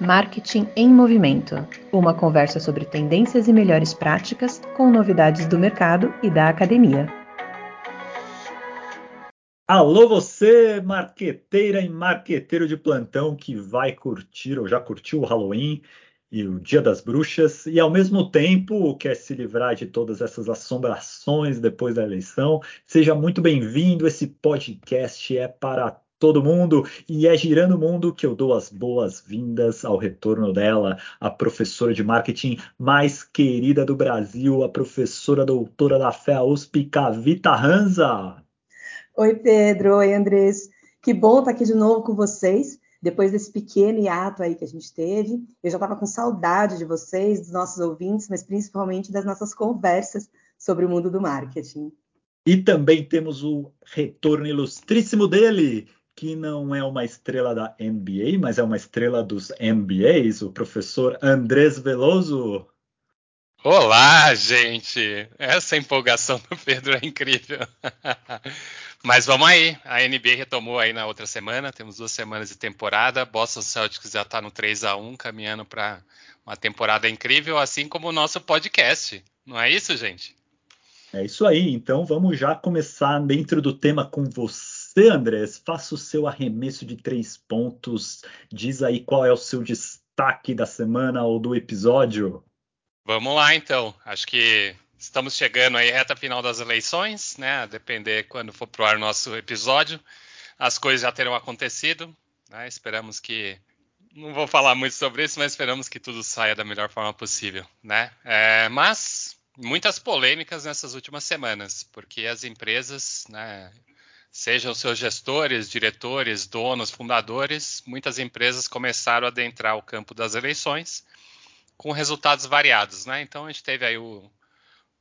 Marketing em Movimento uma conversa sobre tendências e melhores práticas com novidades do mercado e da academia. Alô, você, marqueteira e marqueteiro de plantão que vai curtir ou já curtiu o Halloween e o Dia das Bruxas e, ao mesmo tempo, quer se livrar de todas essas assombrações depois da eleição. Seja muito bem-vindo. Esse podcast é para todo mundo e é girando o mundo que eu dou as boas-vindas ao retorno dela, a professora de marketing mais querida do Brasil, a professora doutora da fé USP, Cavita Ranza. Oi, Pedro. Oi, Andrés. Que bom estar aqui de novo com vocês. Depois desse pequeno hiato aí que a gente teve, eu já estava com saudade de vocês, dos nossos ouvintes, mas principalmente das nossas conversas sobre o mundo do marketing. E também temos o retorno ilustríssimo dele, que não é uma estrela da NBA, mas é uma estrela dos MBAs, o professor Andrés Veloso. Olá, gente! Essa empolgação do Pedro é incrível. Mas vamos aí, a NBA retomou aí na outra semana, temos duas semanas de temporada. Boston Celtics já está no 3 a 1 caminhando para uma temporada incrível, assim como o nosso podcast. Não é isso, gente? É isso aí. Então vamos já começar dentro do tema com você você, Andrés, faça o seu arremesso de três pontos. Diz aí qual é o seu destaque da semana ou do episódio. Vamos lá, então. Acho que estamos chegando aí reta final das eleições, né? A depender quando for pro ar nosso episódio, as coisas já terão acontecido. Né? Esperamos que não vou falar muito sobre isso, mas esperamos que tudo saia da melhor forma possível, né? É, mas muitas polêmicas nessas últimas semanas, porque as empresas, né, sejam seus gestores, diretores, donos, fundadores, muitas empresas começaram a adentrar o campo das eleições com resultados variados, né? Então a gente teve aí o,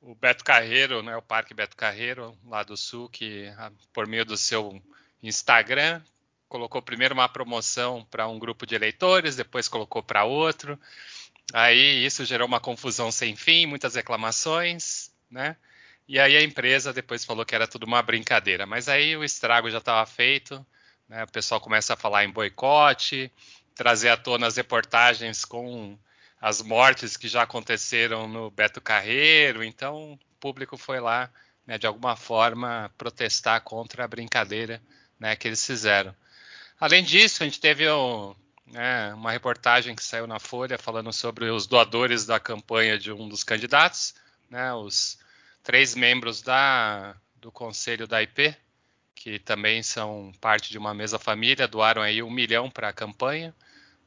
o Beto Carreiro, né, o Parque Beto Carreiro, lá do Sul, que ah, por meio do seu Instagram colocou primeiro uma promoção para um grupo de eleitores, depois colocou para outro. Aí isso gerou uma confusão sem fim, muitas reclamações, né? E aí a empresa depois falou que era tudo uma brincadeira. Mas aí o estrago já estava feito, né? o pessoal começa a falar em boicote, trazer à tona as reportagens com as mortes que já aconteceram no Beto Carreiro. Então o público foi lá, né, de alguma forma, protestar contra a brincadeira né, que eles fizeram. Além disso, a gente teve um, né, uma reportagem que saiu na Folha falando sobre os doadores da campanha de um dos candidatos, né, os três membros da, do conselho da IP, que também são parte de uma mesma família, doaram aí um milhão para a campanha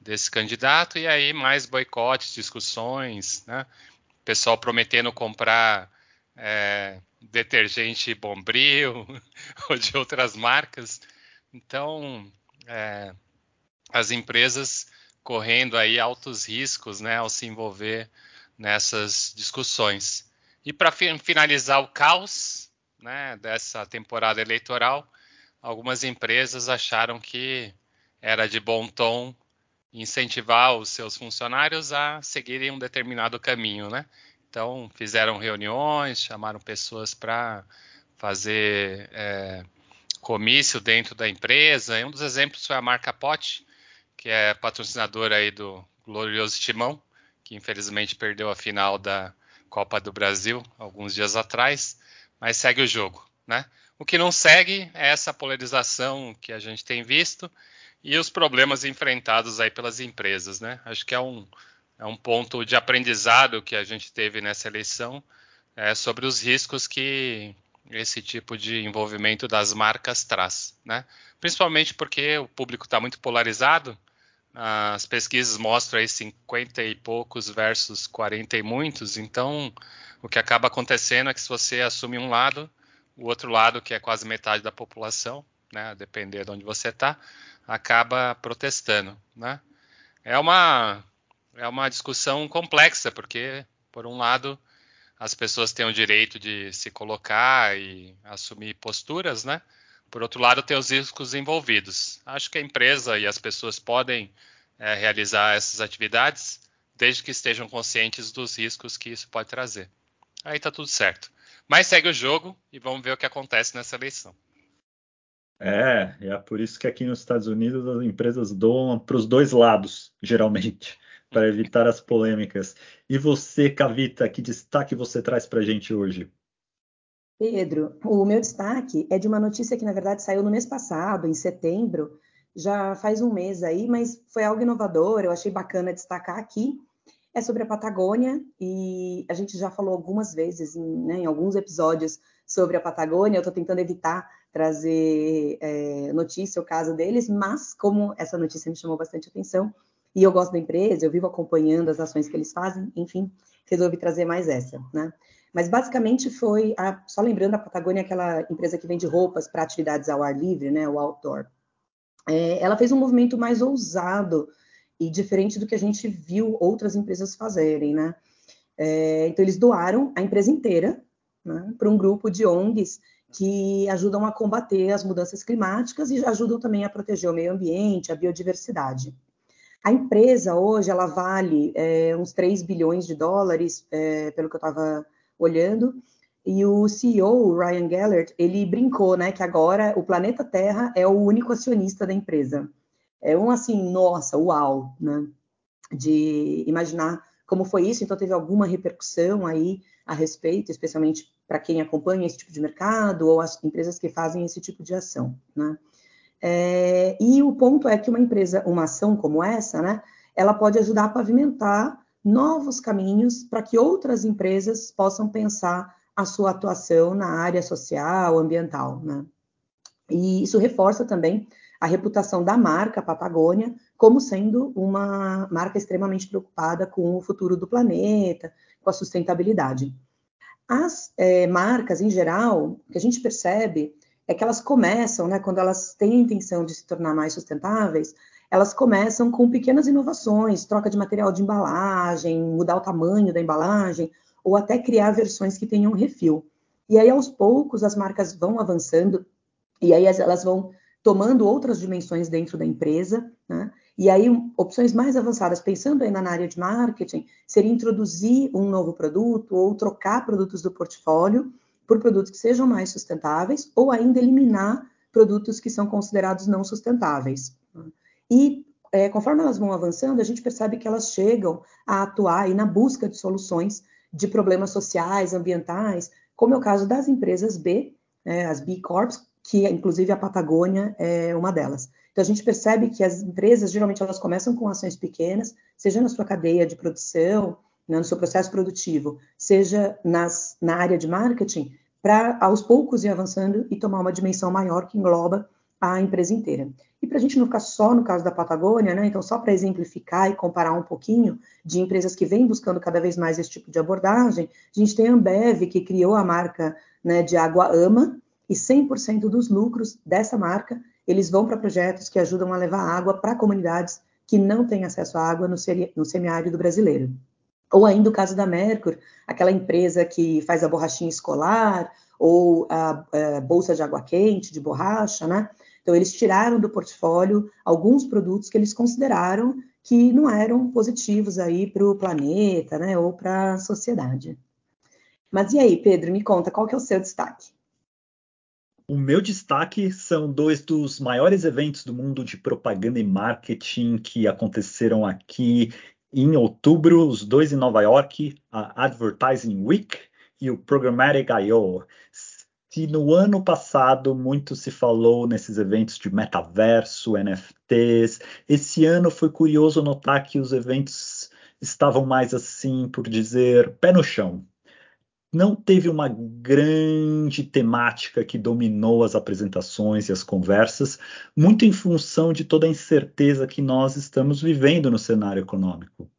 desse candidato, e aí mais boicotes, discussões, né? pessoal prometendo comprar é, detergente Bombril ou de outras marcas. Então, é, as empresas correndo aí altos riscos né, ao se envolver nessas discussões. E para finalizar o caos né, dessa temporada eleitoral, algumas empresas acharam que era de bom tom incentivar os seus funcionários a seguirem um determinado caminho, né? Então fizeram reuniões, chamaram pessoas para fazer é, comício dentro da empresa. E um dos exemplos foi a marca Pot, que é patrocinadora aí do glorioso Timão, que infelizmente perdeu a final da Copa do Brasil alguns dias atrás, mas segue o jogo, né? O que não segue é essa polarização que a gente tem visto e os problemas enfrentados aí pelas empresas, né? Acho que é um, é um ponto de aprendizado que a gente teve nessa eleição é, sobre os riscos que esse tipo de envolvimento das marcas traz, né? Principalmente porque o público está muito polarizado, as pesquisas mostram aí 50 e poucos versus 40 e muitos, então o que acaba acontecendo é que se você assume um lado, o outro lado, que é quase metade da população, né, depender de onde você está, acaba protestando. Né? É, uma, é uma discussão complexa, porque, por um lado, as pessoas têm o direito de se colocar e assumir posturas, né? Por outro lado, tem os riscos envolvidos. Acho que a empresa e as pessoas podem é, realizar essas atividades desde que estejam conscientes dos riscos que isso pode trazer. Aí está tudo certo. Mas segue o jogo e vamos ver o que acontece nessa eleição. É, é por isso que aqui nos Estados Unidos as empresas doam para os dois lados, geralmente, para evitar as polêmicas. E você, Cavita, que destaque você traz para a gente hoje? Pedro, o meu destaque é de uma notícia que, na verdade, saiu no mês passado, em setembro, já faz um mês aí, mas foi algo inovador, eu achei bacana destacar aqui. É sobre a Patagônia e a gente já falou algumas vezes, em, né, em alguns episódios, sobre a Patagônia. Eu estou tentando evitar trazer é, notícia o caso deles, mas como essa notícia me chamou bastante atenção e eu gosto da empresa, eu vivo acompanhando as ações que eles fazem, enfim, resolvi trazer mais essa, né? Mas basicamente foi, a, só lembrando, a Patagônia é aquela empresa que vende roupas para atividades ao ar livre, né, o outdoor. É, ela fez um movimento mais ousado e diferente do que a gente viu outras empresas fazerem, né? É, então eles doaram a empresa inteira né, para um grupo de ONGs que ajudam a combater as mudanças climáticas e ajudam também a proteger o meio ambiente, a biodiversidade. A empresa hoje ela vale é, uns 3 bilhões de dólares, é, pelo que eu estava olhando. E o CEO, o Ryan Gellert, ele brincou, né, que agora o planeta Terra é o único acionista da empresa. É um assim, nossa, uau, né? De imaginar como foi isso, então teve alguma repercussão aí a respeito, especialmente para quem acompanha esse tipo de mercado ou as empresas que fazem esse tipo de ação, né? É, e o ponto é que uma empresa, uma ação como essa, né, ela pode ajudar a pavimentar novos caminhos para que outras empresas possam pensar a sua atuação na área social, ambiental, né? E isso reforça também a reputação da marca Patagônia como sendo uma marca extremamente preocupada com o futuro do planeta, com a sustentabilidade. As é, marcas, em geral, o que a gente percebe é que elas começam, né, quando elas têm a intenção de se tornar mais sustentáveis, elas começam com pequenas inovações, troca de material de embalagem, mudar o tamanho da embalagem, ou até criar versões que tenham refil. E aí, aos poucos, as marcas vão avançando, e aí elas vão tomando outras dimensões dentro da empresa, né? E aí, opções mais avançadas, pensando ainda na área de marketing, seria introduzir um novo produto ou trocar produtos do portfólio por produtos que sejam mais sustentáveis, ou ainda eliminar produtos que são considerados não sustentáveis. E é, conforme elas vão avançando, a gente percebe que elas chegam a atuar aí na busca de soluções de problemas sociais, ambientais, como é o caso das empresas B, né, as B Corps, que inclusive a Patagônia é uma delas. Então a gente percebe que as empresas geralmente elas começam com ações pequenas, seja na sua cadeia de produção, né, no seu processo produtivo, seja nas, na área de marketing, para aos poucos ir avançando e tomar uma dimensão maior que engloba a empresa inteira. E para a gente não ficar só no caso da Patagônia, né, então só para exemplificar e comparar um pouquinho de empresas que vêm buscando cada vez mais esse tipo de abordagem, a gente tem a Ambev, que criou a marca né, de água Ama, e 100% dos lucros dessa marca, eles vão para projetos que ajudam a levar água para comunidades que não têm acesso à água no, no semiárido brasileiro. Ou ainda o caso da Mercur, aquela empresa que faz a borrachinha escolar, ou a, a bolsa de água quente, de borracha, né? Então, eles tiraram do portfólio alguns produtos que eles consideraram que não eram positivos aí para o planeta, né, ou para a sociedade. Mas e aí, Pedro, me conta, qual que é o seu destaque? O meu destaque são dois dos maiores eventos do mundo de propaganda e marketing que aconteceram aqui em outubro, os dois em Nova York, a Advertising Week e o Programmatic I.O se no ano passado muito se falou nesses eventos de metaverso, NFTs, esse ano foi curioso notar que os eventos estavam mais assim, por dizer, pé no chão. Não teve uma grande temática que dominou as apresentações e as conversas, muito em função de toda a incerteza que nós estamos vivendo no cenário econômico.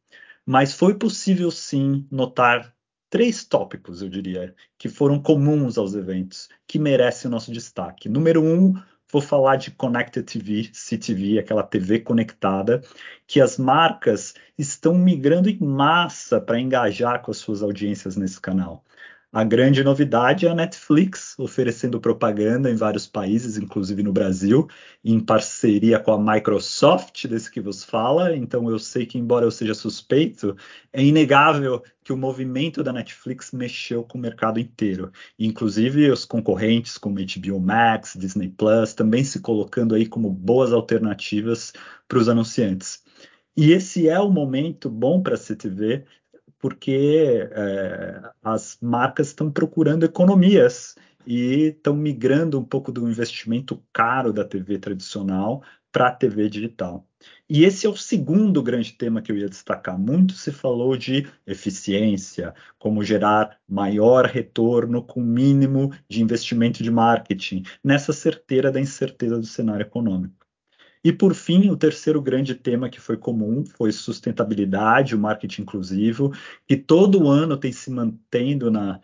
Mas foi possível sim notar três tópicos, eu diria, que foram comuns aos eventos, que merecem o nosso destaque. Número um, vou falar de Connected TV, CTV, aquela TV conectada, que as marcas estão migrando em massa para engajar com as suas audiências nesse canal. A grande novidade é a Netflix oferecendo propaganda em vários países, inclusive no Brasil, em parceria com a Microsoft, desse que vos fala. Então eu sei que, embora eu seja suspeito, é inegável que o movimento da Netflix mexeu com o mercado inteiro. Inclusive os concorrentes como HBO Max, Disney Plus, também se colocando aí como boas alternativas para os anunciantes. E esse é o momento bom para a CTV porque é, as marcas estão procurando economias e estão migrando um pouco do investimento caro da TV tradicional para a TV digital. E esse é o segundo grande tema que eu ia destacar. Muito se falou de eficiência, como gerar maior retorno com mínimo de investimento de marketing, nessa certeira da incerteza do cenário econômico. E por fim, o terceiro grande tema que foi comum foi sustentabilidade, o marketing inclusivo, que todo ano tem se mantendo na,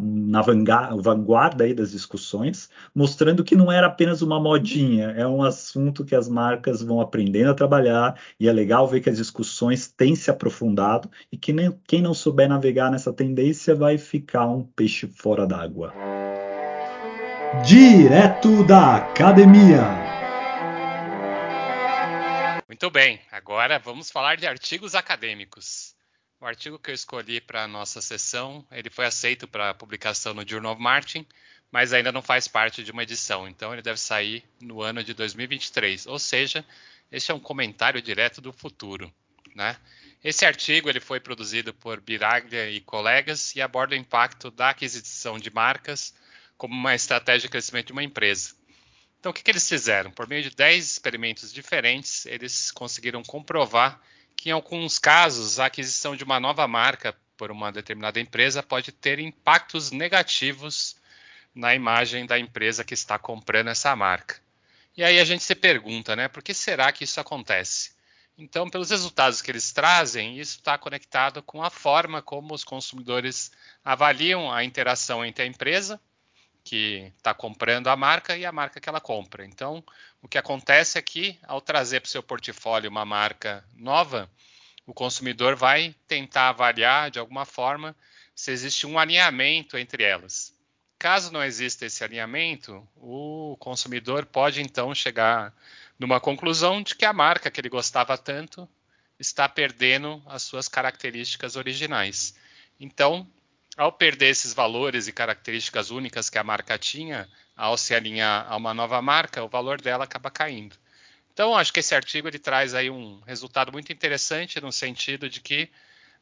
na vanguarda aí das discussões, mostrando que não era apenas uma modinha, é um assunto que as marcas vão aprendendo a trabalhar e é legal ver que as discussões têm se aprofundado e que nem, quem não souber navegar nessa tendência vai ficar um peixe fora d'água. Direto da Academia. Muito bem, agora vamos falar de artigos acadêmicos. O artigo que eu escolhi para a nossa sessão, ele foi aceito para publicação no Journal of Marketing, mas ainda não faz parte de uma edição, então ele deve sair no ano de 2023, ou seja, este é um comentário direto do futuro. Né? Esse artigo ele foi produzido por Biraglia e colegas e aborda o impacto da aquisição de marcas como uma estratégia de crescimento de uma empresa. Então, o que, que eles fizeram? Por meio de 10 experimentos diferentes, eles conseguiram comprovar que, em alguns casos, a aquisição de uma nova marca por uma determinada empresa pode ter impactos negativos na imagem da empresa que está comprando essa marca. E aí a gente se pergunta, né, por que será que isso acontece? Então, pelos resultados que eles trazem, isso está conectado com a forma como os consumidores avaliam a interação entre a empresa que está comprando a marca e a marca que ela compra. Então, o que acontece é que, ao trazer para o seu portfólio uma marca nova, o consumidor vai tentar avaliar de alguma forma se existe um alinhamento entre elas. Caso não exista esse alinhamento, o consumidor pode então chegar numa conclusão de que a marca que ele gostava tanto está perdendo as suas características originais. Então, ao perder esses valores e características únicas que a marca tinha, ao se alinhar a uma nova marca, o valor dela acaba caindo. Então, acho que esse artigo ele traz aí um resultado muito interessante no sentido de que,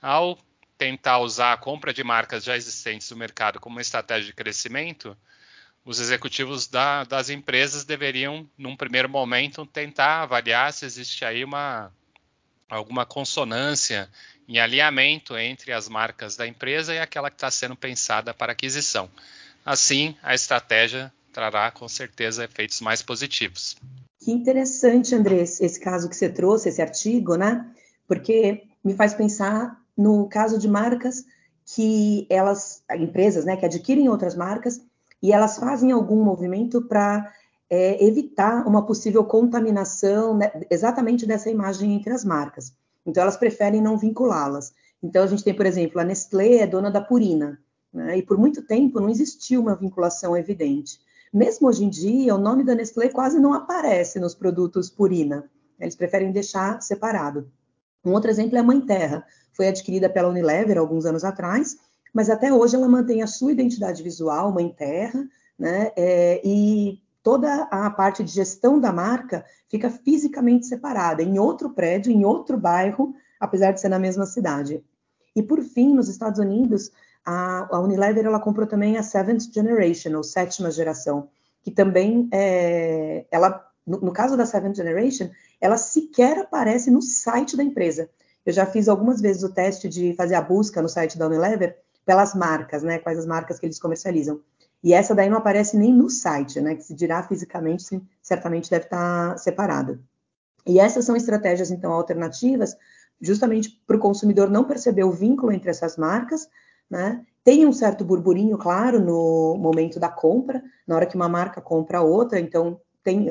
ao tentar usar a compra de marcas já existentes no mercado como uma estratégia de crescimento, os executivos da, das empresas deveriam, num primeiro momento, tentar avaliar se existe aí uma alguma consonância em alinhamento entre as marcas da empresa e aquela que está sendo pensada para aquisição. Assim, a estratégia trará com certeza efeitos mais positivos. Que interessante, Andrés, esse caso que você trouxe, esse artigo, né? Porque me faz pensar no caso de marcas que elas, empresas, né, que adquirem outras marcas e elas fazem algum movimento para é, evitar uma possível contaminação né, exatamente dessa imagem entre as marcas. Então, elas preferem não vinculá-las. Então, a gente tem, por exemplo, a Nestlé é dona da Purina, né? e por muito tempo não existiu uma vinculação evidente. Mesmo hoje em dia, o nome da Nestlé quase não aparece nos produtos Purina. Eles preferem deixar separado. Um outro exemplo é a Mãe Terra. Foi adquirida pela Unilever alguns anos atrás, mas até hoje ela mantém a sua identidade visual, Mãe Terra, né? É, e toda a parte de gestão da marca fica fisicamente separada, em outro prédio, em outro bairro, apesar de ser na mesma cidade. E por fim, nos Estados Unidos, a, Unilever ela comprou também a Seventh Generation, ou sétima geração, que também é, ela, no, no caso da Seventh Generation, ela sequer aparece no site da empresa. Eu já fiz algumas vezes o teste de fazer a busca no site da Unilever pelas marcas, né? Quais as marcas que eles comercializam. E essa daí não aparece nem no site, né? Que se dirá fisicamente, sim, certamente deve estar separada. E essas são estratégias, então, alternativas, justamente para o consumidor não perceber o vínculo entre essas marcas, né? Tem um certo burburinho, claro, no momento da compra, na hora que uma marca compra outra, então tem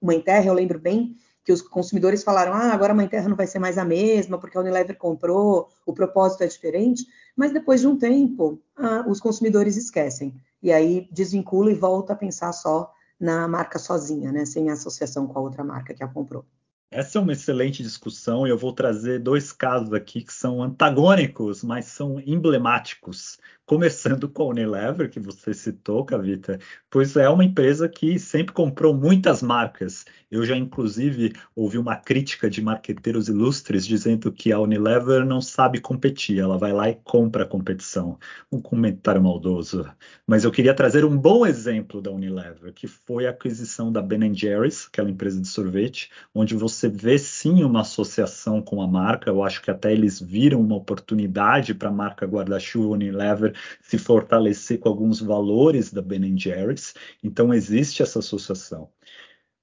uma Enterra, eu lembro bem que os consumidores falaram, ah, agora a Mãe Terra não vai ser mais a mesma, porque a Unilever comprou, o propósito é diferente, mas depois de um tempo, ah, os consumidores esquecem, e aí desvincula e volta a pensar só na marca sozinha, né, sem associação com a outra marca que a comprou. Essa é uma excelente discussão e eu vou trazer dois casos aqui que são antagônicos, mas são emblemáticos. Começando com a Unilever, que você citou, Cavita, pois é uma empresa que sempre comprou muitas marcas. Eu já, inclusive, ouvi uma crítica de marqueteiros ilustres dizendo que a Unilever não sabe competir, ela vai lá e compra a competição. Um comentário maldoso. Mas eu queria trazer um bom exemplo da Unilever, que foi a aquisição da Ben Jerry's, aquela empresa de sorvete, onde você vê sim uma associação com a marca. Eu acho que até eles viram uma oportunidade para a marca guarda-chuva Unilever se fortalecer com alguns valores da Ben Jerry's. Então existe essa associação.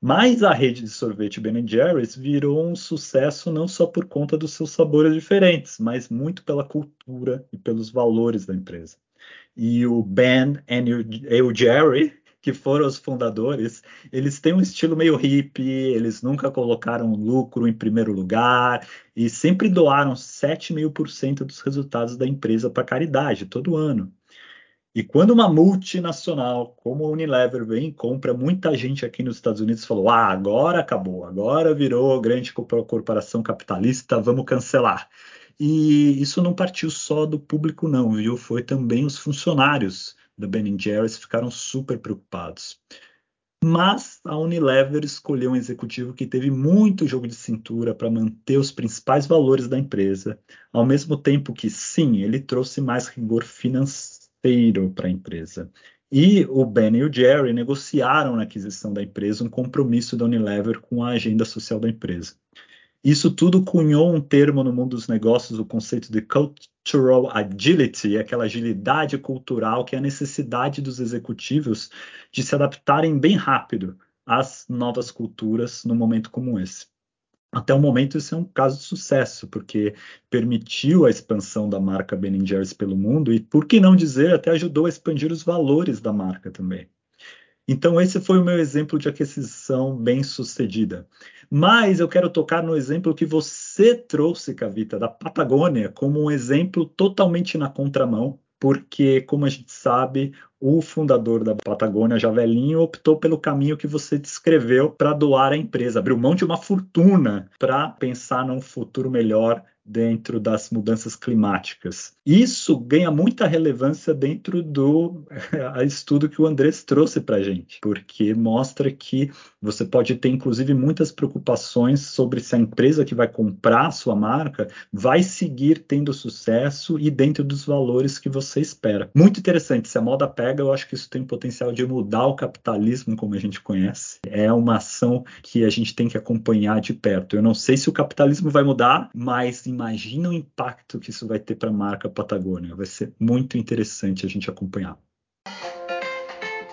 Mas a rede de sorvete Ben Jerry's virou um sucesso não só por conta dos seus sabores diferentes, mas muito pela cultura e pelos valores da empresa. E o Ben e o Jerry, que foram os fundadores, eles têm um estilo meio hippie, eles nunca colocaram lucro em primeiro lugar e sempre doaram 7,5% dos resultados da empresa para caridade todo ano. E quando uma multinacional como a Unilever vem e compra, muita gente aqui nos Estados Unidos falou: ah, agora acabou, agora virou grande corporação capitalista, vamos cancelar. E isso não partiu só do público, não, viu? Foi também os funcionários da Ben Jerry's ficaram super preocupados. Mas a Unilever escolheu um executivo que teve muito jogo de cintura para manter os principais valores da empresa, ao mesmo tempo que, sim, ele trouxe mais rigor financeiro para a empresa. E o Ben e o Jerry negociaram na aquisição da empresa um compromisso da Unilever com a agenda social da empresa. Isso tudo cunhou um termo no mundo dos negócios, o conceito de cultural agility, aquela agilidade cultural que é a necessidade dos executivos de se adaptarem bem rápido às novas culturas num momento como esse. Até o momento, isso é um caso de sucesso, porque permitiu a expansão da marca Ben Jerry's pelo mundo e, por que não dizer, até ajudou a expandir os valores da marca também. Então, esse foi o meu exemplo de aquisição bem sucedida. Mas eu quero tocar no exemplo que você trouxe, Cavita, da Patagônia, como um exemplo totalmente na contramão, porque, como a gente sabe, o fundador da Patagônia, Javelinho, optou pelo caminho que você descreveu para doar a empresa, abriu mão de uma fortuna para pensar num futuro melhor dentro das mudanças climáticas. Isso ganha muita relevância dentro do estudo que o Andrés trouxe para a gente, porque mostra que você pode ter, inclusive, muitas preocupações sobre se a empresa que vai comprar a sua marca vai seguir tendo sucesso e dentro dos valores que você espera. Muito interessante. Se a moda pega, eu acho que isso tem potencial de mudar o capitalismo como a gente conhece. É uma ação que a gente tem que acompanhar de perto. Eu não sei se o capitalismo vai mudar, mas em imagina o impacto que isso vai ter para a marca Patagônia. Vai ser muito interessante a gente acompanhar.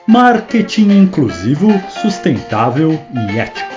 Marketing inclusivo, sustentável e ético.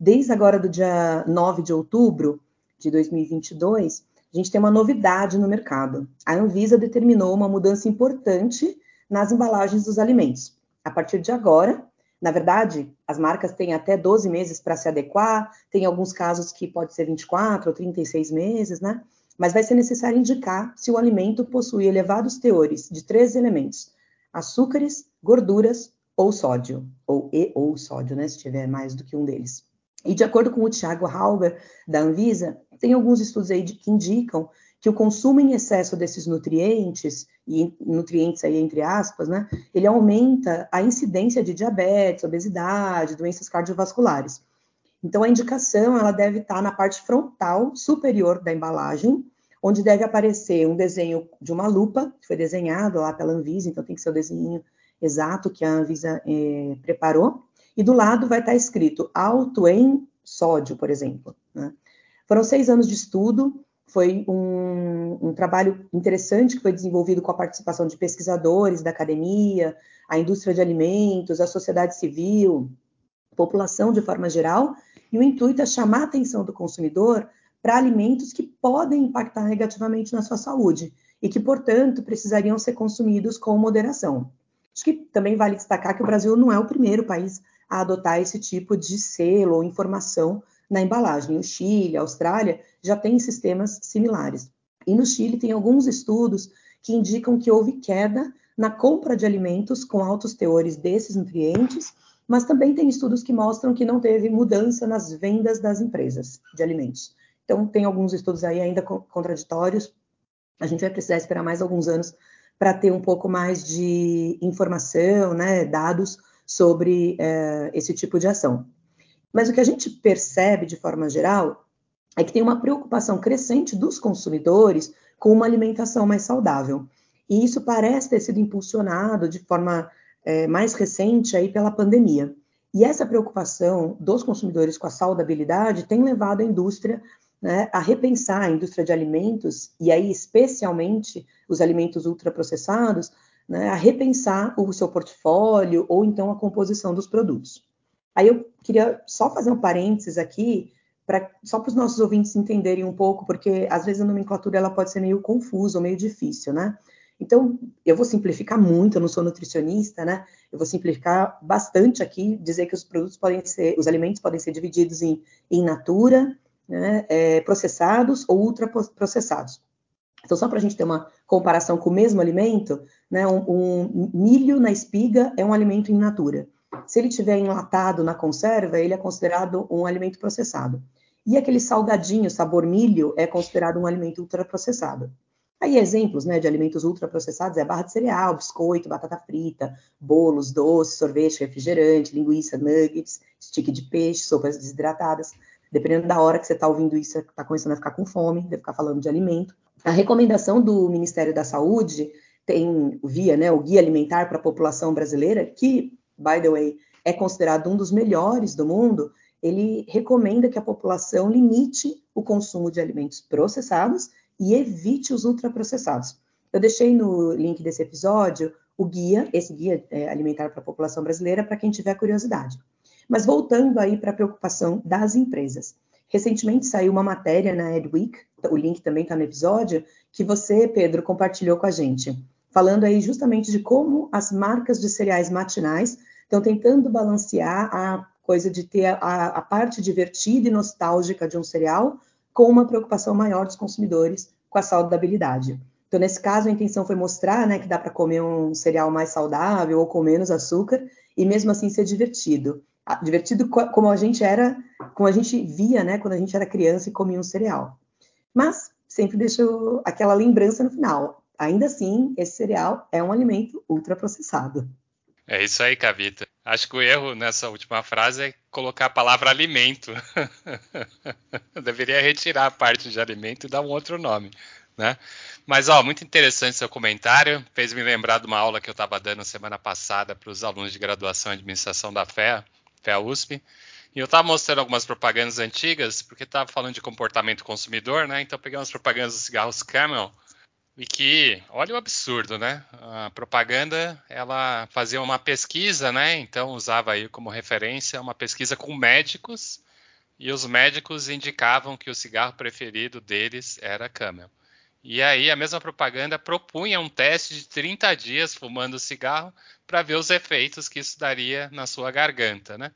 Desde agora do dia 9 de outubro de 2022, a gente tem uma novidade no mercado. A Anvisa determinou uma mudança importante nas embalagens dos alimentos. A partir de agora, na verdade, as marcas têm até 12 meses para se adequar, tem alguns casos que pode ser 24 ou 36 meses, né? Mas vai ser necessário indicar se o alimento possui elevados teores de três elementos: açúcares, gorduras ou sódio, ou e ou sódio, né? Se tiver mais do que um deles. E de acordo com o Thiago Halber, da Anvisa, tem alguns estudos aí que indicam que o consumo em excesso desses nutrientes, e nutrientes aí entre aspas, né, ele aumenta a incidência de diabetes, obesidade, doenças cardiovasculares. Então, a indicação ela deve estar na parte frontal superior da embalagem, onde deve aparecer um desenho de uma lupa, que foi desenhado lá pela Anvisa, então tem que ser o desenho exato que a Anvisa eh, preparou, e do lado vai estar escrito alto em sódio, por exemplo. Né? Foram seis anos de estudo, foi um, um, trabalho interessante que foi desenvolvido com a participação de pesquisadores da academia, a indústria de alimentos, a sociedade civil, população de forma geral, e o intuito é chamar a atenção do consumidor para alimentos que podem impactar negativamente na sua saúde e que, portanto, precisariam ser consumidos com moderação. Acho que também vale destacar que o Brasil não é o primeiro país a adotar esse tipo de selo ou informação na embalagem. O Chile, a Austrália já têm sistemas similares. E no Chile tem alguns estudos que indicam que houve queda na compra de alimentos com altos teores desses nutrientes, mas também tem estudos que mostram que não teve mudança nas vendas das empresas de alimentos. Então, tem alguns estudos aí ainda contraditórios. A gente vai precisar esperar mais alguns anos para ter um pouco mais de informação, né, dados sobre é, esse tipo de ação. Mas o que a gente percebe de forma geral é que tem uma preocupação crescente dos consumidores com uma alimentação mais saudável. E isso parece ter sido impulsionado de forma é, mais recente aí pela pandemia. E essa preocupação dos consumidores com a saudabilidade tem levado a indústria né, a repensar a indústria de alimentos, e aí especialmente os alimentos ultraprocessados, né, a repensar o seu portfólio ou então a composição dos produtos. Aí eu queria só fazer um parênteses aqui, pra, só para os nossos ouvintes entenderem um pouco, porque às vezes a nomenclatura ela pode ser meio confusa meio difícil, né? Então, eu vou simplificar muito, eu não sou nutricionista, né? Eu vou simplificar bastante aqui, dizer que os produtos podem ser, os alimentos podem ser divididos em in natura, né, é, processados ou ultraprocessados. Então, só para a gente ter uma comparação com o mesmo alimento, né, um, um, milho na espiga é um alimento in natura. Se ele tiver enlatado na conserva, ele é considerado um alimento processado. E aquele salgadinho sabor milho é considerado um alimento ultraprocessado. Aí exemplos né, de alimentos ultraprocessados é barra de cereal, biscoito, batata frita, bolos, doces, sorvete, refrigerante, linguiça, nuggets, stick de peixe, sopas desidratadas. Dependendo da hora que você está ouvindo isso, está começando a ficar com fome, deve ficar falando de alimento. A recomendação do Ministério da Saúde tem via né, o Guia Alimentar para a População Brasileira, que, by the way, é considerado um dos melhores do mundo, ele recomenda que a população limite o consumo de alimentos processados e evite os ultraprocessados. Eu deixei no link desse episódio o guia, esse guia é, alimentar para a população brasileira, para quem tiver curiosidade. Mas voltando aí para a preocupação das empresas. Recentemente saiu uma matéria na Edweek, o link também está no episódio, que você, Pedro, compartilhou com a gente, falando aí justamente de como as marcas de cereais matinais estão tentando balancear a coisa de ter a, a parte divertida e nostálgica de um cereal com uma preocupação maior dos consumidores com a saudabilidade. Então, nesse caso, a intenção foi mostrar né, que dá para comer um cereal mais saudável ou com menos açúcar e mesmo assim ser divertido divertido como a gente era, como a gente via, né, quando a gente era criança e comia um cereal. Mas sempre deixo aquela lembrança no final. Ainda assim, esse cereal é um alimento ultraprocessado. É isso aí, Cavita. Acho que o erro nessa última frase é colocar a palavra alimento. Eu deveria retirar a parte de alimento e dar um outro nome, né? Mas, ó, muito interessante seu comentário. Fez me lembrar de uma aula que eu estava dando semana passada para os alunos de graduação em administração da FEA, FEA USP. E eu estava mostrando algumas propagandas antigas, porque estava falando de comportamento consumidor, né? Então peguei umas propagandas dos cigarros Camel e que, olha o absurdo, né? A propaganda, ela fazia uma pesquisa, né? Então usava aí como referência uma pesquisa com médicos e os médicos indicavam que o cigarro preferido deles era Camel. E aí a mesma propaganda propunha um teste de 30 dias fumando cigarro para ver os efeitos que isso daria na sua garganta, né?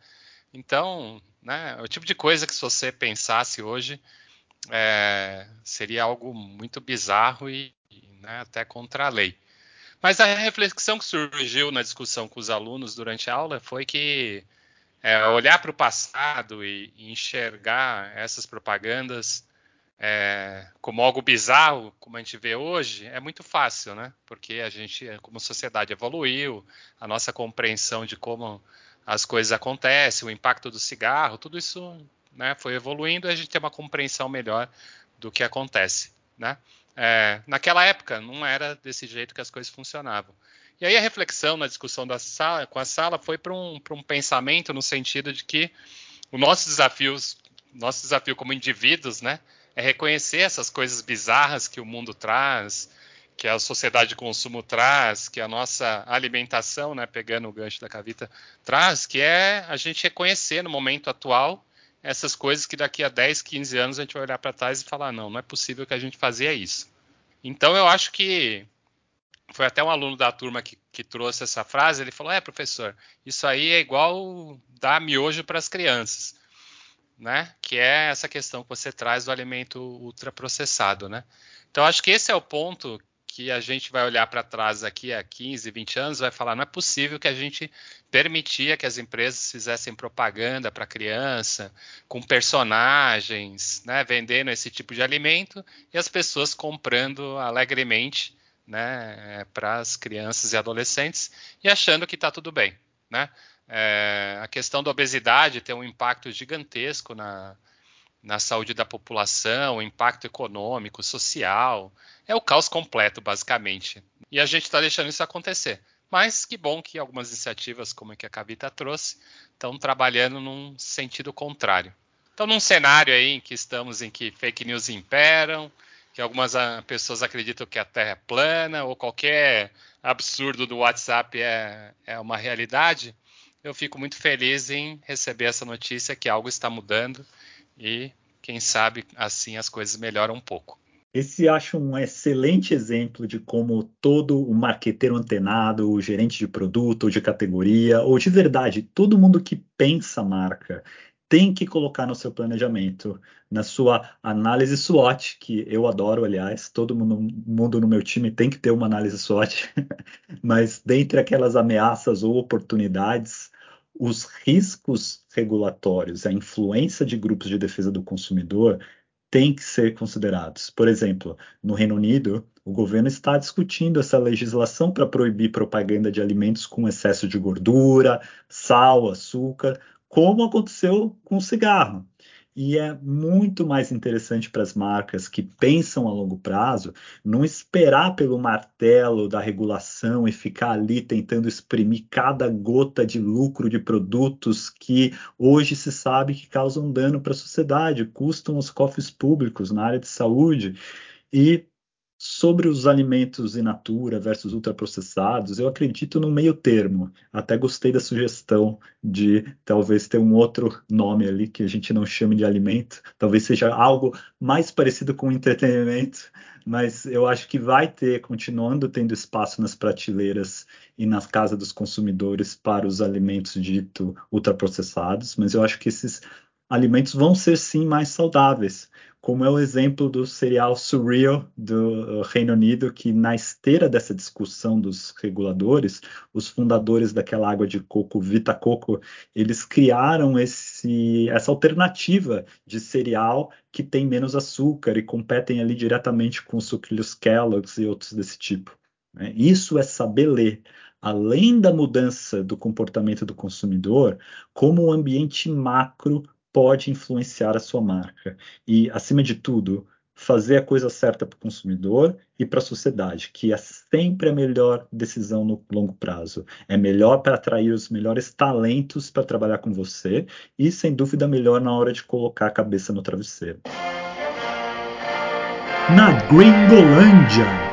Então, né, o tipo de coisa que se você pensasse hoje é, seria algo muito bizarro e, né, até contra a lei. Mas a reflexão que surgiu na discussão com os alunos durante a aula foi que é, olhar para o passado e, enxergar essas propagandas é, como algo bizarro, como a gente vê hoje, é muito fácil, né? Porque a gente, como sociedade, evoluiu, a nossa compreensão de como as coisas acontecem, o impacto do cigarro, tudo isso né, foi evoluindo e a gente tem uma compreensão melhor do que acontece. Né? É, naquela época não era desse jeito que as coisas funcionavam. E aí a reflexão na discussão da sala, com a sala foi para um, um pensamento no sentido de que o nosso desafio, nosso desafio como indivíduos, né, é reconhecer essas coisas bizarras que o mundo traz, que a sociedade de consumo traz, que a nossa alimentação, né, pegando o gancho da Cavita, traz, que é a gente reconhecer no momento atual essas coisas que daqui a 10, 15 anos a gente vai olhar para trás e falar, não, não é possível que a gente fazia isso. Então eu acho que foi até um aluno da turma que, que trouxe essa frase. Ele falou: É, professor, isso aí é igual dar miojo para as crianças, né? Que é essa questão que você traz do alimento ultraprocessado, né? Então, acho que esse é o ponto que a gente vai olhar para trás aqui a 15, 20 anos, vai falar: não é possível que a gente permitia que as empresas fizessem propaganda para criança, com personagens, né, vendendo esse tipo de alimento e as pessoas comprando alegremente né, para as crianças e adolescentes e achando que está tudo bem. Né? É, a questão da obesidade tem um impacto gigantesco na, na saúde da população, impacto econômico, social. É o caos completo, basicamente. E a gente está deixando isso acontecer. Mas que bom que algumas iniciativas, como a que a Cavita trouxe, estão trabalhando num sentido contrário. Então, num cenário aí em que estamos em que fake news imperam, que algumas ah, pessoas acreditam que a Terra é plana ou qualquer absurdo do WhatsApp é, é uma realidade, eu fico muito feliz em receber essa notícia que algo está mudando e quem sabe assim as coisas melhoram um pouco. Esse acho um excelente exemplo de como todo o marqueteiro antenado, o gerente de produto ou de categoria, ou de verdade, todo mundo que pensa marca, tem que colocar no seu planejamento, na sua análise SWOT, que eu adoro, aliás, todo mundo, mundo no meu time tem que ter uma análise SWOT, mas dentre aquelas ameaças ou oportunidades, os riscos regulatórios, a influência de grupos de defesa do consumidor têm que ser considerados. Por exemplo, no Reino Unido, o governo está discutindo essa legislação para proibir propaganda de alimentos com excesso de gordura, sal, açúcar, como aconteceu com o cigarro. E é muito mais interessante para as marcas que pensam a longo prazo não esperar pelo martelo da regulação e ficar ali tentando exprimir cada gota de lucro de produtos que hoje se sabe que causam dano para a sociedade, custam os cofres públicos na área de saúde. E Sobre os alimentos in natura versus ultraprocessados, eu acredito no meio termo. Até gostei da sugestão de talvez ter um outro nome ali que a gente não chame de alimento, talvez seja algo mais parecido com entretenimento, mas eu acho que vai ter, continuando tendo espaço nas prateleiras e nas casas dos consumidores para os alimentos dito ultraprocessados, mas eu acho que esses alimentos vão ser sim mais saudáveis, como é o exemplo do cereal Surreal do uh, Reino Unido, que na esteira dessa discussão dos reguladores, os fundadores daquela água de coco, Vita Coco, eles criaram esse, essa alternativa de cereal que tem menos açúcar e competem ali diretamente com os sucrilhos Kellogg's e outros desse tipo. Né? Isso é saber ler além da mudança do comportamento do consumidor, como o ambiente macro pode influenciar a sua marca. E, acima de tudo, fazer a coisa certa para o consumidor e para a sociedade, que é sempre a melhor decisão no longo prazo. É melhor para atrair os melhores talentos para trabalhar com você e, sem dúvida, melhor na hora de colocar a cabeça no travesseiro. Na Gringolândia.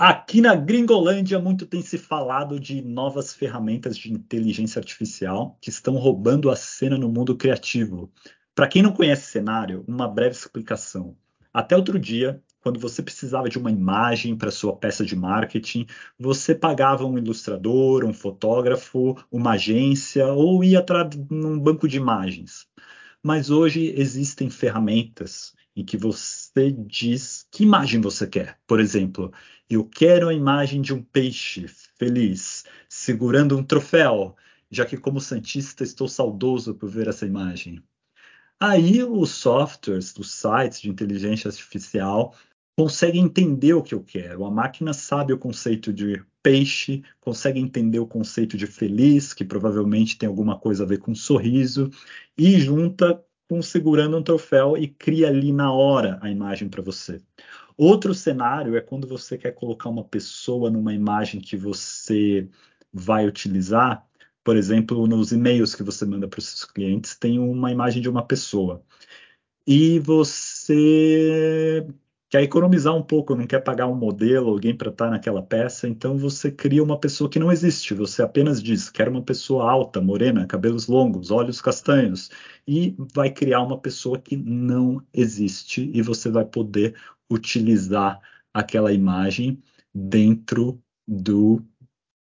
Aqui na Gringolândia, muito tem se falado de novas ferramentas de inteligência artificial que estão roubando a cena no mundo criativo. Para quem não conhece o cenário, uma breve explicação. Até outro dia, quando você precisava de uma imagem para sua peça de marketing, você pagava um ilustrador, um fotógrafo, uma agência ou ia atrás num banco de imagens. Mas hoje existem ferramentas em que você diz que imagem você quer. Por exemplo, eu quero a imagem de um peixe feliz segurando um troféu, já que como santista estou saudoso por ver essa imagem. Aí os softwares, os sites de inteligência artificial conseguem entender o que eu quero. A máquina sabe o conceito de peixe, consegue entender o conceito de feliz, que provavelmente tem alguma coisa a ver com sorriso, e junta com segurando um troféu e cria ali na hora a imagem para você. Outro cenário é quando você quer colocar uma pessoa numa imagem que você vai utilizar. Por exemplo, nos e-mails que você manda para os seus clientes, tem uma imagem de uma pessoa. E você quer economizar um pouco, não quer pagar um modelo, alguém para estar naquela peça, então você cria uma pessoa que não existe. Você apenas diz: quero uma pessoa alta, morena, cabelos longos, olhos castanhos, e vai criar uma pessoa que não existe e você vai poder utilizar aquela imagem dentro do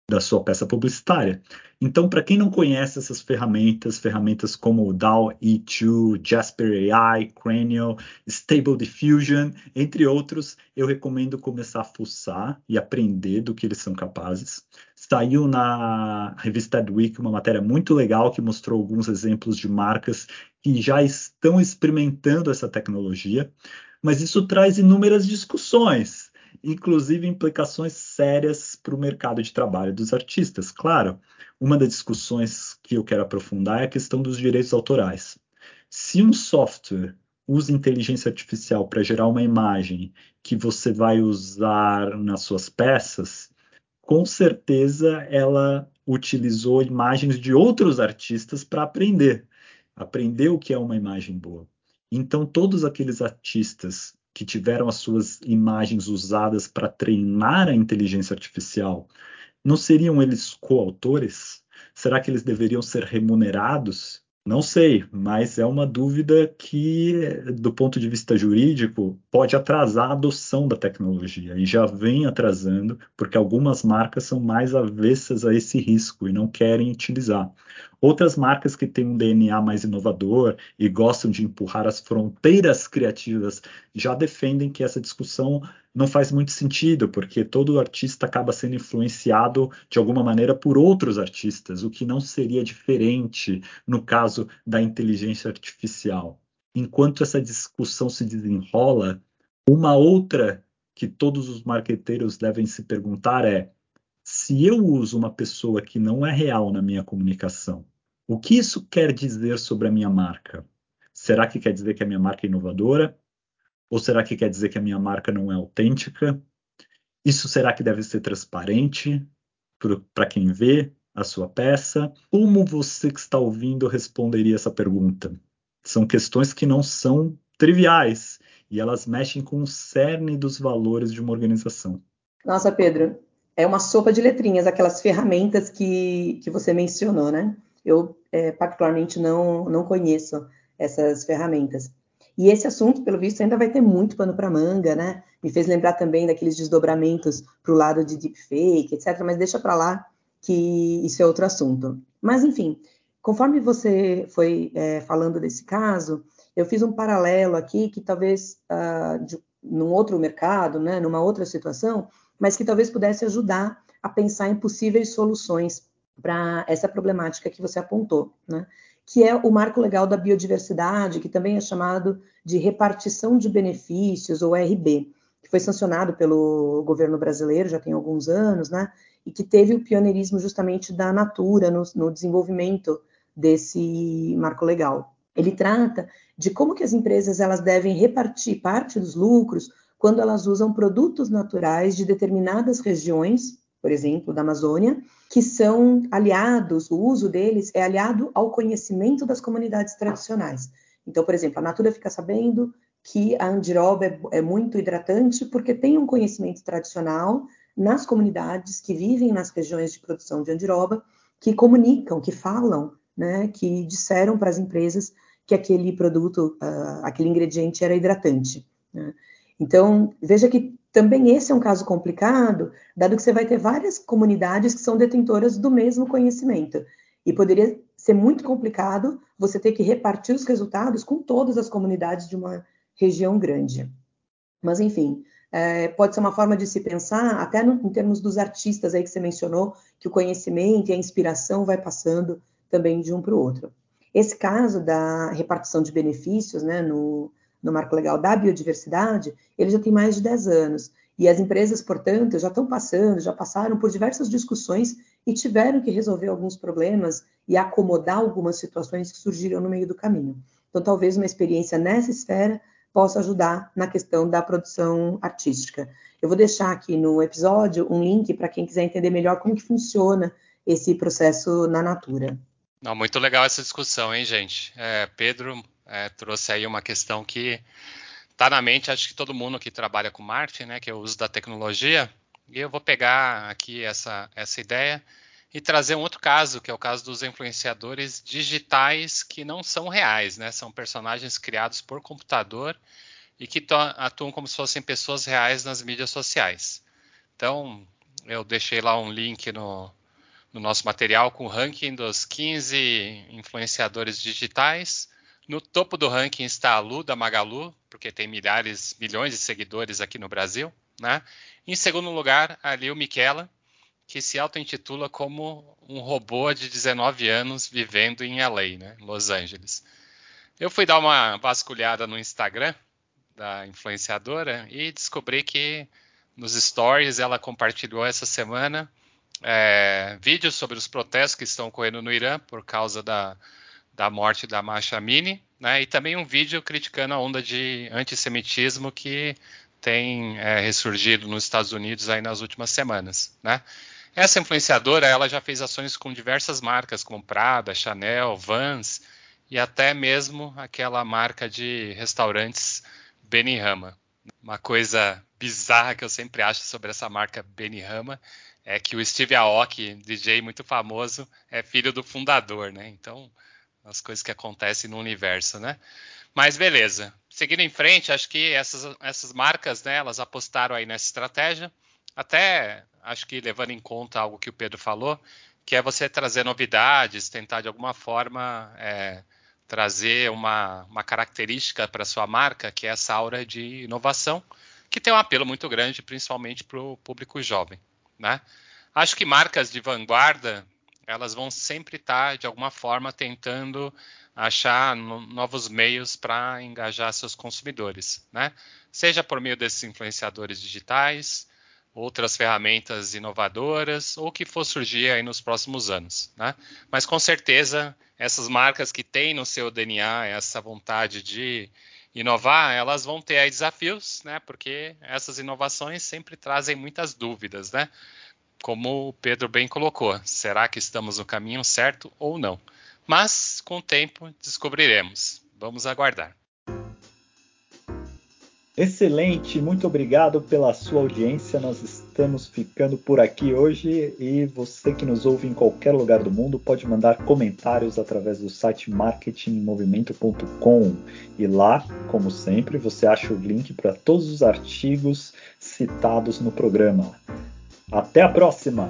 da sua peça publicitária. Então, para quem não conhece essas ferramentas, ferramentas como o DAW E2, Jasper AI, Cranial, Stable Diffusion, entre outros, eu recomendo começar a fuçar e aprender do que eles são capazes. Saiu na revista Adweek uma matéria muito legal que mostrou alguns exemplos de marcas que já estão experimentando essa tecnologia, mas isso traz inúmeras discussões inclusive implicações sérias para o mercado de trabalho dos artistas. Claro, uma das discussões que eu quero aprofundar é a questão dos direitos autorais. Se um software usa inteligência artificial para gerar uma imagem que você vai usar nas suas peças, com certeza ela utilizou imagens de outros artistas para aprender, aprender o que é uma imagem boa. Então, todos aqueles artistas que tiveram as suas imagens usadas para treinar a inteligência artificial, não seriam eles coautores? Será que eles deveriam ser remunerados? Não sei, mas é uma dúvida que, do ponto de vista jurídico, pode atrasar a adoção da tecnologia e já vem atrasando, porque algumas marcas são mais avessas a esse risco e não querem utilizar. Outras marcas que têm um DNA mais inovador e gostam de empurrar as fronteiras criativas já defendem que essa discussão não faz muito sentido, porque todo artista acaba sendo influenciado de alguma maneira por outros artistas, o que não seria diferente no caso da inteligência artificial. Enquanto essa discussão se desenrola, uma outra que todos os marqueteiros devem se perguntar é: se eu uso uma pessoa que não é real na minha comunicação, o que isso quer dizer sobre a minha marca? Será que quer dizer que a minha marca é inovadora? Ou será que quer dizer que a minha marca não é autêntica? Isso será que deve ser transparente para quem vê a sua peça? Como você que está ouvindo responderia essa pergunta? São questões que não são triviais e elas mexem com o cerne dos valores de uma organização. Nossa, Pedro, é uma sopa de letrinhas, aquelas ferramentas que, que você mencionou, né? Eu, é, particularmente, não, não conheço essas ferramentas. E esse assunto, pelo visto, ainda vai ter muito pano para manga, né? Me fez lembrar também daqueles desdobramentos para o lado de deepfake, etc. Mas deixa para lá que isso é outro assunto. Mas, enfim, conforme você foi é, falando desse caso, eu fiz um paralelo aqui que talvez uh, de, num outro mercado, né, numa outra situação, mas que talvez pudesse ajudar a pensar em possíveis soluções para essa problemática que você apontou, né? que é o marco legal da biodiversidade, que também é chamado de repartição de benefícios, ou RB, que foi sancionado pelo governo brasileiro já tem alguns anos, né? E que teve o pioneirismo justamente da Natura no, no desenvolvimento desse marco legal. Ele trata de como que as empresas elas devem repartir parte dos lucros quando elas usam produtos naturais de determinadas regiões por exemplo, da Amazônia, que são aliados, o uso deles é aliado ao conhecimento das comunidades tradicionais. Então, por exemplo, a Natura fica sabendo que a andiroba é, é muito hidratante porque tem um conhecimento tradicional nas comunidades que vivem nas regiões de produção de andiroba, que comunicam, que falam, né, que disseram para as empresas que aquele produto, uh, aquele ingrediente era hidratante. Né? Então, veja que também esse é um caso complicado, dado que você vai ter várias comunidades que são detentoras do mesmo conhecimento. E poderia ser muito complicado você ter que repartir os resultados com todas as comunidades de uma região grande. Mas, enfim, é, pode ser uma forma de se pensar, até no, em termos dos artistas aí que você mencionou, que o conhecimento e a inspiração vai passando também de um para o outro. Esse caso da repartição de benefícios, né, no, no marco legal da biodiversidade, ele já tem mais de 10 anos. E as empresas, portanto, já estão passando, já passaram por diversas discussões e tiveram que resolver alguns problemas e acomodar algumas situações que surgiram no meio do caminho. Então, talvez uma experiência nessa esfera possa ajudar na questão da produção artística. Eu vou deixar aqui no episódio um link para quem quiser entender melhor como que funciona esse processo na Natura. Não, muito legal essa discussão, hein, gente? É, Pedro, é, trouxe aí uma questão que está na mente, acho que todo mundo que trabalha com marketing, né, que é o uso da tecnologia. E eu vou pegar aqui essa, essa ideia e trazer um outro caso, que é o caso dos influenciadores digitais que não são reais, né? São personagens criados por computador e que atuam como se fossem pessoas reais nas mídias sociais. Então, eu deixei lá um link no, no nosso material com o ranking dos 15 influenciadores digitais. No topo do ranking está a Lu da Magalu, porque tem milhares, milhões de seguidores aqui no Brasil. Né? Em segundo lugar, ali o Michela, que se auto-intitula como um robô de 19 anos vivendo em LA, né? Los Angeles. Eu fui dar uma vasculhada no Instagram da influenciadora e descobri que nos stories ela compartilhou essa semana é, vídeos sobre os protestos que estão ocorrendo no Irã por causa da, da morte da Masha Amini, né, e também um vídeo criticando a onda de antissemitismo que tem é, ressurgido nos Estados Unidos aí nas últimas semanas, né. Essa influenciadora, ela já fez ações com diversas marcas, como Prada, Chanel, Vans e até mesmo aquela marca de restaurantes Benihama. Uma coisa bizarra que eu sempre acho sobre essa marca Benihama é que o Steve Aoki, DJ muito famoso, é filho do fundador, né? Então, as coisas que acontecem no universo, né? Mas beleza. Seguindo em frente, acho que essas, essas marcas, né, elas apostaram aí nessa estratégia, até acho que levando em conta algo que o Pedro falou, que é você trazer novidades, tentar de alguma forma é, trazer uma, uma característica para sua marca, que é essa aura de inovação, que tem um apelo muito grande, principalmente para o público jovem. Né? Acho que marcas de vanguarda elas vão sempre estar de alguma forma tentando achar no, novos meios para engajar seus consumidores, né? Seja por meio desses influenciadores digitais, outras ferramentas inovadoras ou que for surgir aí nos próximos anos, né? Mas com certeza essas marcas que têm no seu DNA essa vontade de inovar, elas vão ter aí desafios, né? Porque essas inovações sempre trazem muitas dúvidas, né? Como o Pedro bem colocou, será que estamos no caminho certo ou não? Mas com o tempo descobriremos. Vamos aguardar. Excelente, muito obrigado pela sua audiência. Nós estamos ficando por aqui hoje e você que nos ouve em qualquer lugar do mundo pode mandar comentários através do site marketingmovimento.com e lá, como sempre, você acha o link para todos os artigos citados no programa. Até a próxima!